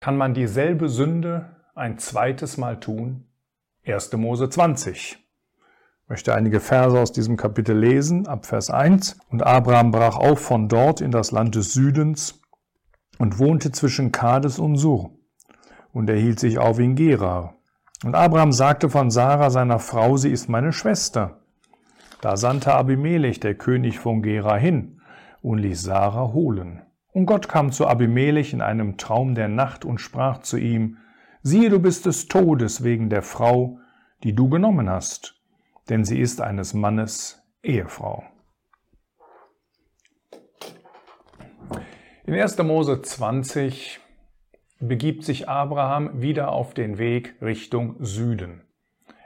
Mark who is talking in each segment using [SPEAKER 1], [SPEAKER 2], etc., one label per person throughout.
[SPEAKER 1] Kann man dieselbe Sünde ein zweites Mal tun? 1. Mose 20. Ich möchte einige Verse aus diesem Kapitel lesen, ab Vers 1. Und Abraham brach auf von dort in das Land des Südens und wohnte zwischen Kades und Sur. Und er hielt sich auf in Gerar. Und Abraham sagte von Sarah, seiner Frau, sie ist meine Schwester. Da sandte Abimelech, der König von Gerar, hin und ließ Sarah holen. Und Gott kam zu Abimelech in einem Traum der Nacht und sprach zu ihm, siehe, du bist des Todes wegen der Frau, die du genommen hast, denn sie ist eines Mannes Ehefrau. In 1. Mose 20 begibt sich Abraham wieder auf den Weg Richtung Süden.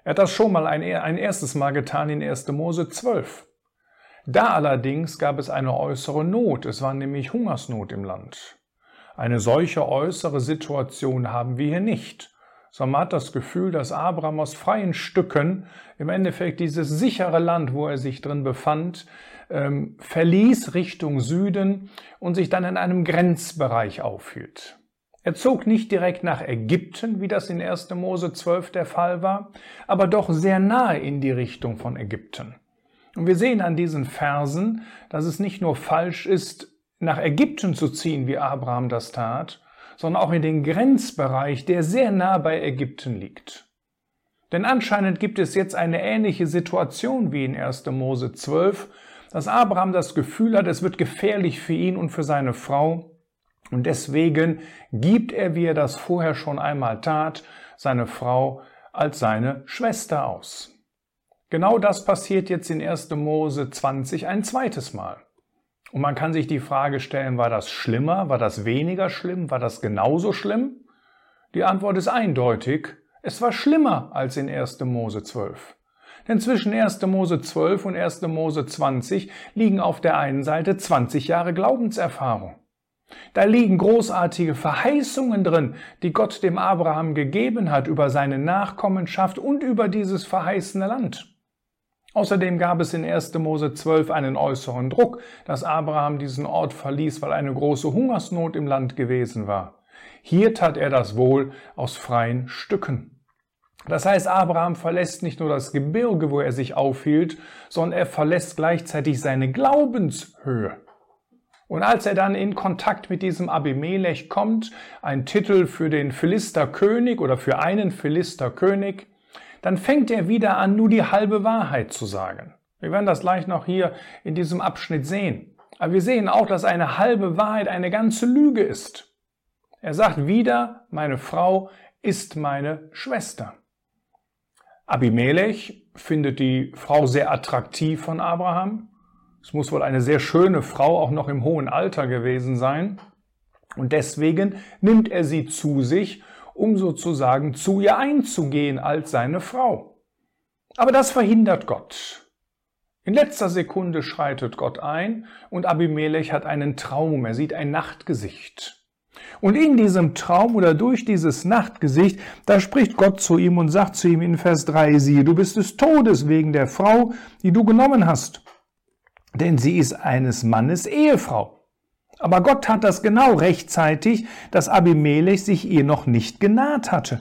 [SPEAKER 1] Er hat das schon mal ein, ein erstes Mal getan in 1. Mose 12. Da allerdings gab es eine äußere Not, es war nämlich Hungersnot im Land. Eine solche äußere Situation haben wir hier nicht, sondern man hat das Gefühl, dass Abraham aus freien Stücken im Endeffekt dieses sichere Land, wo er sich drin befand, ähm, verließ Richtung Süden und sich dann in einem Grenzbereich aufhielt. Er zog nicht direkt nach Ägypten, wie das in 1. Mose 12 der Fall war, aber doch sehr nahe in die Richtung von Ägypten. Und wir sehen an diesen Versen, dass es nicht nur falsch ist, nach Ägypten zu ziehen, wie Abraham das tat, sondern auch in den Grenzbereich, der sehr nah bei Ägypten liegt. Denn anscheinend gibt es jetzt eine ähnliche Situation wie in 1. Mose 12, dass Abraham das Gefühl hat, es wird gefährlich für ihn und für seine Frau. Und deswegen gibt er, wie er das vorher schon einmal tat, seine Frau als seine Schwester aus. Genau das passiert jetzt in 1. Mose 20 ein zweites Mal. Und man kann sich die Frage stellen, war das schlimmer, war das weniger schlimm, war das genauso schlimm? Die Antwort ist eindeutig, es war schlimmer als in 1. Mose 12. Denn zwischen 1. Mose 12 und 1. Mose 20 liegen auf der einen Seite 20 Jahre Glaubenserfahrung. Da liegen großartige Verheißungen drin, die Gott dem Abraham gegeben hat über seine Nachkommenschaft und über dieses verheißene Land. Außerdem gab es in 1. Mose 12 einen äußeren Druck, dass Abraham diesen Ort verließ, weil eine große Hungersnot im Land gewesen war. Hier tat er das wohl aus freien Stücken. Das heißt, Abraham verlässt nicht nur das Gebirge, wo er sich aufhielt, sondern er verlässt gleichzeitig seine Glaubenshöhe. Und als er dann in Kontakt mit diesem Abimelech kommt, ein Titel für den Philisterkönig oder für einen Philisterkönig, dann fängt er wieder an, nur die halbe Wahrheit zu sagen. Wir werden das gleich noch hier in diesem Abschnitt sehen. Aber wir sehen auch, dass eine halbe Wahrheit eine ganze Lüge ist. Er sagt wieder, meine Frau ist meine Schwester. Abimelech findet die Frau sehr attraktiv von Abraham. Es muss wohl eine sehr schöne Frau auch noch im hohen Alter gewesen sein. Und deswegen nimmt er sie zu sich um sozusagen zu ihr einzugehen als seine Frau. Aber das verhindert Gott. In letzter Sekunde schreitet Gott ein und Abimelech hat einen Traum, er sieht ein Nachtgesicht. Und in diesem Traum oder durch dieses Nachtgesicht, da spricht Gott zu ihm und sagt zu ihm in Vers 3, siehe, du bist des Todes wegen der Frau, die du genommen hast. Denn sie ist eines Mannes Ehefrau. Aber Gott tat das genau rechtzeitig, dass Abimelech sich ihr noch nicht genaht hatte.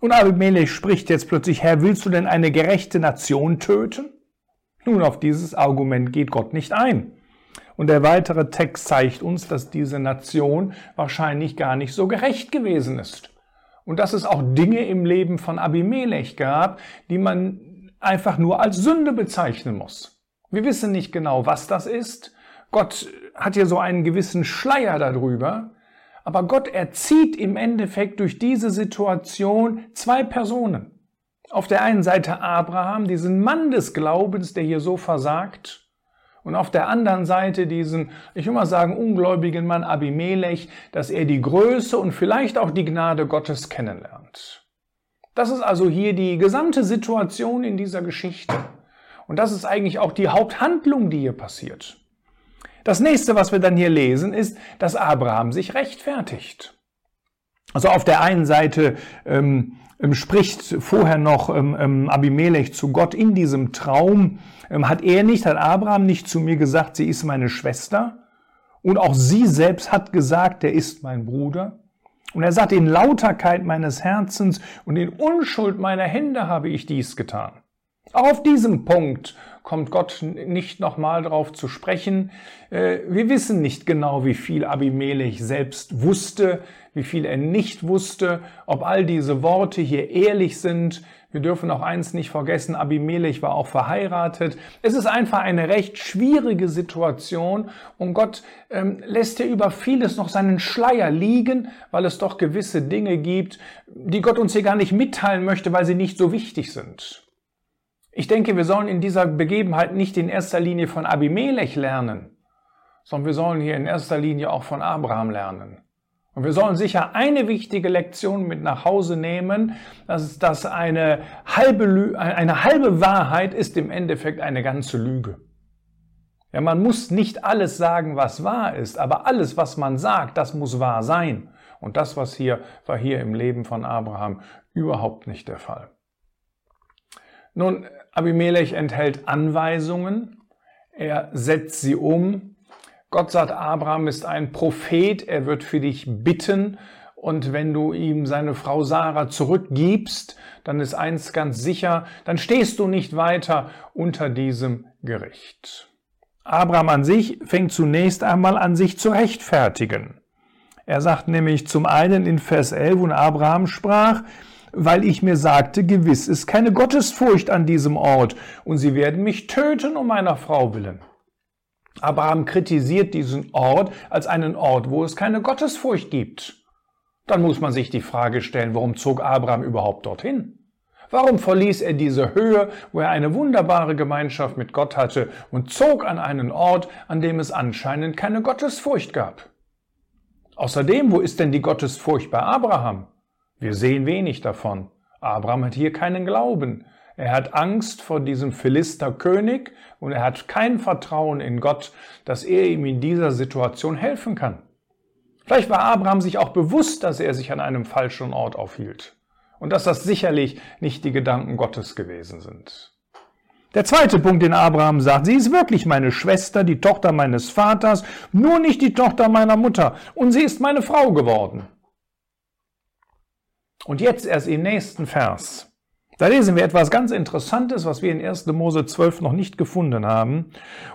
[SPEAKER 1] Und Abimelech spricht jetzt plötzlich, Herr, willst du denn eine gerechte Nation töten? Nun, auf dieses Argument geht Gott nicht ein. Und der weitere Text zeigt uns, dass diese Nation wahrscheinlich gar nicht so gerecht gewesen ist. Und dass es auch Dinge im Leben von Abimelech gab, die man einfach nur als Sünde bezeichnen muss. Wir wissen nicht genau, was das ist. Gott hat hier so einen gewissen Schleier darüber, aber Gott erzieht im Endeffekt durch diese Situation zwei Personen. Auf der einen Seite Abraham, diesen Mann des Glaubens, der hier so versagt, und auf der anderen Seite diesen, ich will mal sagen, ungläubigen Mann Abimelech, dass er die Größe und vielleicht auch die Gnade Gottes kennenlernt. Das ist also hier die gesamte Situation in dieser Geschichte. Und das ist eigentlich auch die Haupthandlung, die hier passiert. Das nächste, was wir dann hier lesen, ist, dass Abraham sich rechtfertigt. Also auf der einen Seite ähm, ähm, spricht vorher noch ähm, ähm, Abimelech zu Gott in diesem Traum, ähm, hat er nicht, hat Abraham nicht zu mir gesagt, sie ist meine Schwester. Und auch sie selbst hat gesagt, er ist mein Bruder. Und er sagt, in Lauterkeit meines Herzens und in Unschuld meiner Hände habe ich dies getan. Auch auf diesem Punkt kommt Gott nicht nochmal drauf zu sprechen. Äh, wir wissen nicht genau, wie viel Abimelech selbst wusste, wie viel er nicht wusste, ob all diese Worte hier ehrlich sind. Wir dürfen auch eins nicht vergessen, Abimelech war auch verheiratet. Es ist einfach eine recht schwierige Situation und Gott ähm, lässt hier über vieles noch seinen Schleier liegen, weil es doch gewisse Dinge gibt, die Gott uns hier gar nicht mitteilen möchte, weil sie nicht so wichtig sind. Ich denke, wir sollen in dieser Begebenheit nicht in erster Linie von Abimelech lernen, sondern wir sollen hier in erster Linie auch von Abraham lernen. Und wir sollen sicher eine wichtige Lektion mit nach Hause nehmen, dass das eine halbe, eine halbe Wahrheit ist im Endeffekt eine ganze Lüge. Ja, man muss nicht alles sagen, was wahr ist, aber alles, was man sagt, das muss wahr sein. Und das, was hier war hier im Leben von Abraham überhaupt nicht der Fall. Nun, Abimelech enthält Anweisungen, er setzt sie um. Gott sagt, Abraham ist ein Prophet, er wird für dich bitten und wenn du ihm seine Frau Sarah zurückgibst, dann ist eins ganz sicher, dann stehst du nicht weiter unter diesem Gericht. Abraham an sich fängt zunächst einmal an, sich zu rechtfertigen. Er sagt nämlich zum einen in Vers 11, und Abraham sprach, weil ich mir sagte, gewiss ist keine Gottesfurcht an diesem Ort, und sie werden mich töten um meiner Frau willen. Abraham kritisiert diesen Ort als einen Ort, wo es keine Gottesfurcht gibt. Dann muss man sich die Frage stellen, warum zog Abraham überhaupt dorthin? Warum verließ er diese Höhe, wo er eine wunderbare Gemeinschaft mit Gott hatte und zog an einen Ort, an dem es anscheinend keine Gottesfurcht gab? Außerdem, wo ist denn die Gottesfurcht bei Abraham? Wir sehen wenig davon. Abraham hat hier keinen Glauben. Er hat Angst vor diesem Philisterkönig und er hat kein Vertrauen in Gott, dass er ihm in dieser Situation helfen kann. Vielleicht war Abraham sich auch bewusst, dass er sich an einem falschen Ort aufhielt und dass das sicherlich nicht die Gedanken Gottes gewesen sind. Der zweite Punkt, den Abraham sagt, sie ist wirklich meine Schwester, die Tochter meines Vaters, nur nicht die Tochter meiner Mutter, und sie ist meine Frau geworden. Und jetzt erst im nächsten Vers. Da lesen wir etwas ganz Interessantes, was wir in 1. Mose 12 noch nicht gefunden haben.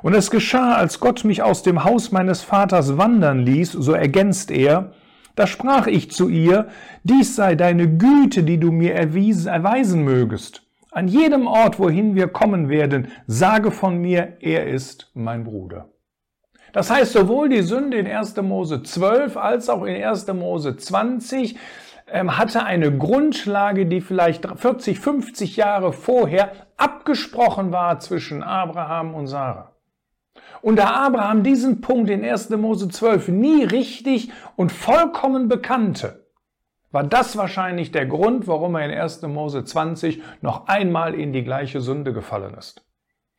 [SPEAKER 1] Und es geschah, als Gott mich aus dem Haus meines Vaters wandern ließ, so ergänzt er, da sprach ich zu ihr, dies sei deine Güte, die du mir erwiesen, erweisen mögest. An jedem Ort, wohin wir kommen werden, sage von mir, er ist mein Bruder. Das heißt, sowohl die Sünde in 1. Mose 12 als auch in 1. Mose 20 ähm, hatte eine Grundlage, die vielleicht 40, 50 Jahre vorher abgesprochen war zwischen Abraham und Sarah. Und da Abraham diesen Punkt in 1. Mose 12 nie richtig und vollkommen bekannte, war das wahrscheinlich der Grund, warum er in 1. Mose 20 noch einmal in die gleiche Sünde gefallen ist.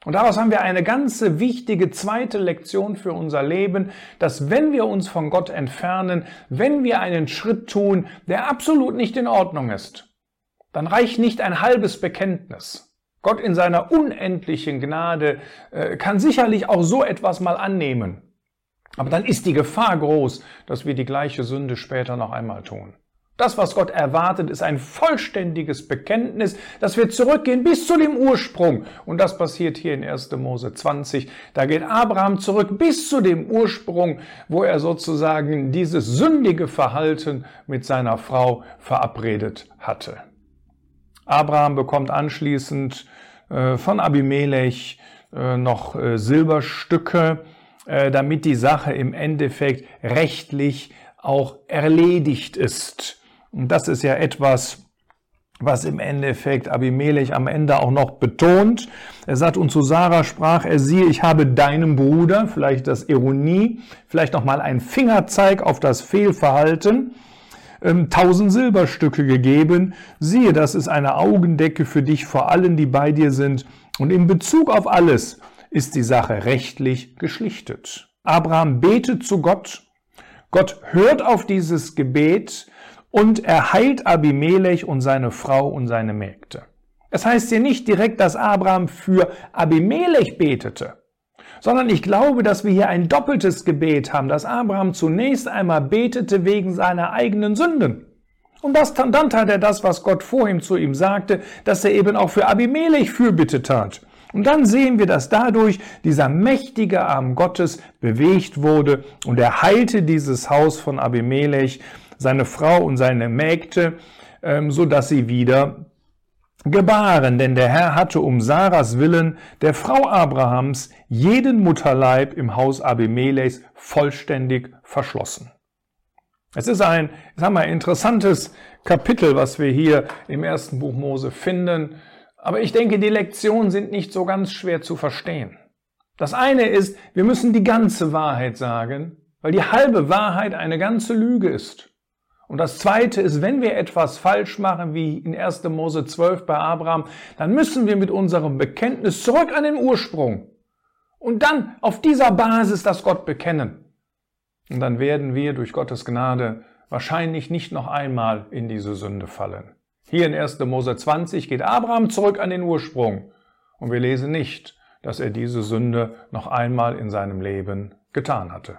[SPEAKER 1] Und daraus haben wir eine ganze wichtige zweite Lektion für unser Leben, dass wenn wir uns von Gott entfernen, wenn wir einen Schritt tun, der absolut nicht in Ordnung ist, dann reicht nicht ein halbes Bekenntnis. Gott in seiner unendlichen Gnade äh, kann sicherlich auch so etwas mal annehmen. Aber dann ist die Gefahr groß, dass wir die gleiche Sünde später noch einmal tun. Das, was Gott erwartet, ist ein vollständiges Bekenntnis, dass wir zurückgehen bis zu dem Ursprung. Und das passiert hier in 1. Mose 20. Da geht Abraham zurück bis zu dem Ursprung, wo er sozusagen dieses sündige Verhalten mit seiner Frau verabredet hatte. Abraham bekommt anschließend äh, von Abimelech äh, noch äh, Silberstücke, damit die Sache im Endeffekt rechtlich auch erledigt ist. Und das ist ja etwas, was im Endeffekt Abimelech am Ende auch noch betont. Er sagt, und zu Sarah sprach er, siehe, ich habe deinem Bruder, vielleicht das Ironie, vielleicht nochmal ein Fingerzeig auf das Fehlverhalten, ähm, tausend Silberstücke gegeben. Siehe, das ist eine Augendecke für dich vor allen, die bei dir sind. Und in Bezug auf alles ist die Sache rechtlich geschlichtet. Abraham betet zu Gott. Gott hört auf dieses Gebet und er heilt Abimelech und seine Frau und seine Mägde. Es heißt hier nicht direkt, dass Abraham für Abimelech betete, sondern ich glaube, dass wir hier ein doppeltes Gebet haben, dass Abraham zunächst einmal betete wegen seiner eigenen Sünden. Und das, dann tat er das, was Gott vorhin zu ihm sagte, dass er eben auch für Abimelech Fürbitte tat. Und dann sehen wir, dass dadurch dieser mächtige Arm Gottes bewegt wurde und er heilte dieses Haus von Abimelech, seine Frau und seine Mägde, ähm, so dass sie wieder gebaren, denn der Herr hatte um Sarahs Willen, der Frau Abrahams, jeden Mutterleib im Haus Abimelechs vollständig verschlossen. Es ist ein, sagen wir, interessantes Kapitel, was wir hier im ersten Buch Mose finden. Aber ich denke, die Lektionen sind nicht so ganz schwer zu verstehen. Das eine ist, wir müssen die ganze Wahrheit sagen, weil die halbe Wahrheit eine ganze Lüge ist. Und das zweite ist, wenn wir etwas falsch machen, wie in 1. Mose 12 bei Abraham, dann müssen wir mit unserem Bekenntnis zurück an den Ursprung und dann auf dieser Basis das Gott bekennen. Und dann werden wir durch Gottes Gnade wahrscheinlich nicht noch einmal in diese Sünde fallen. Hier in 1. Mose 20 geht Abraham zurück an den Ursprung und wir lesen nicht, dass er diese Sünde noch einmal in seinem Leben getan hatte.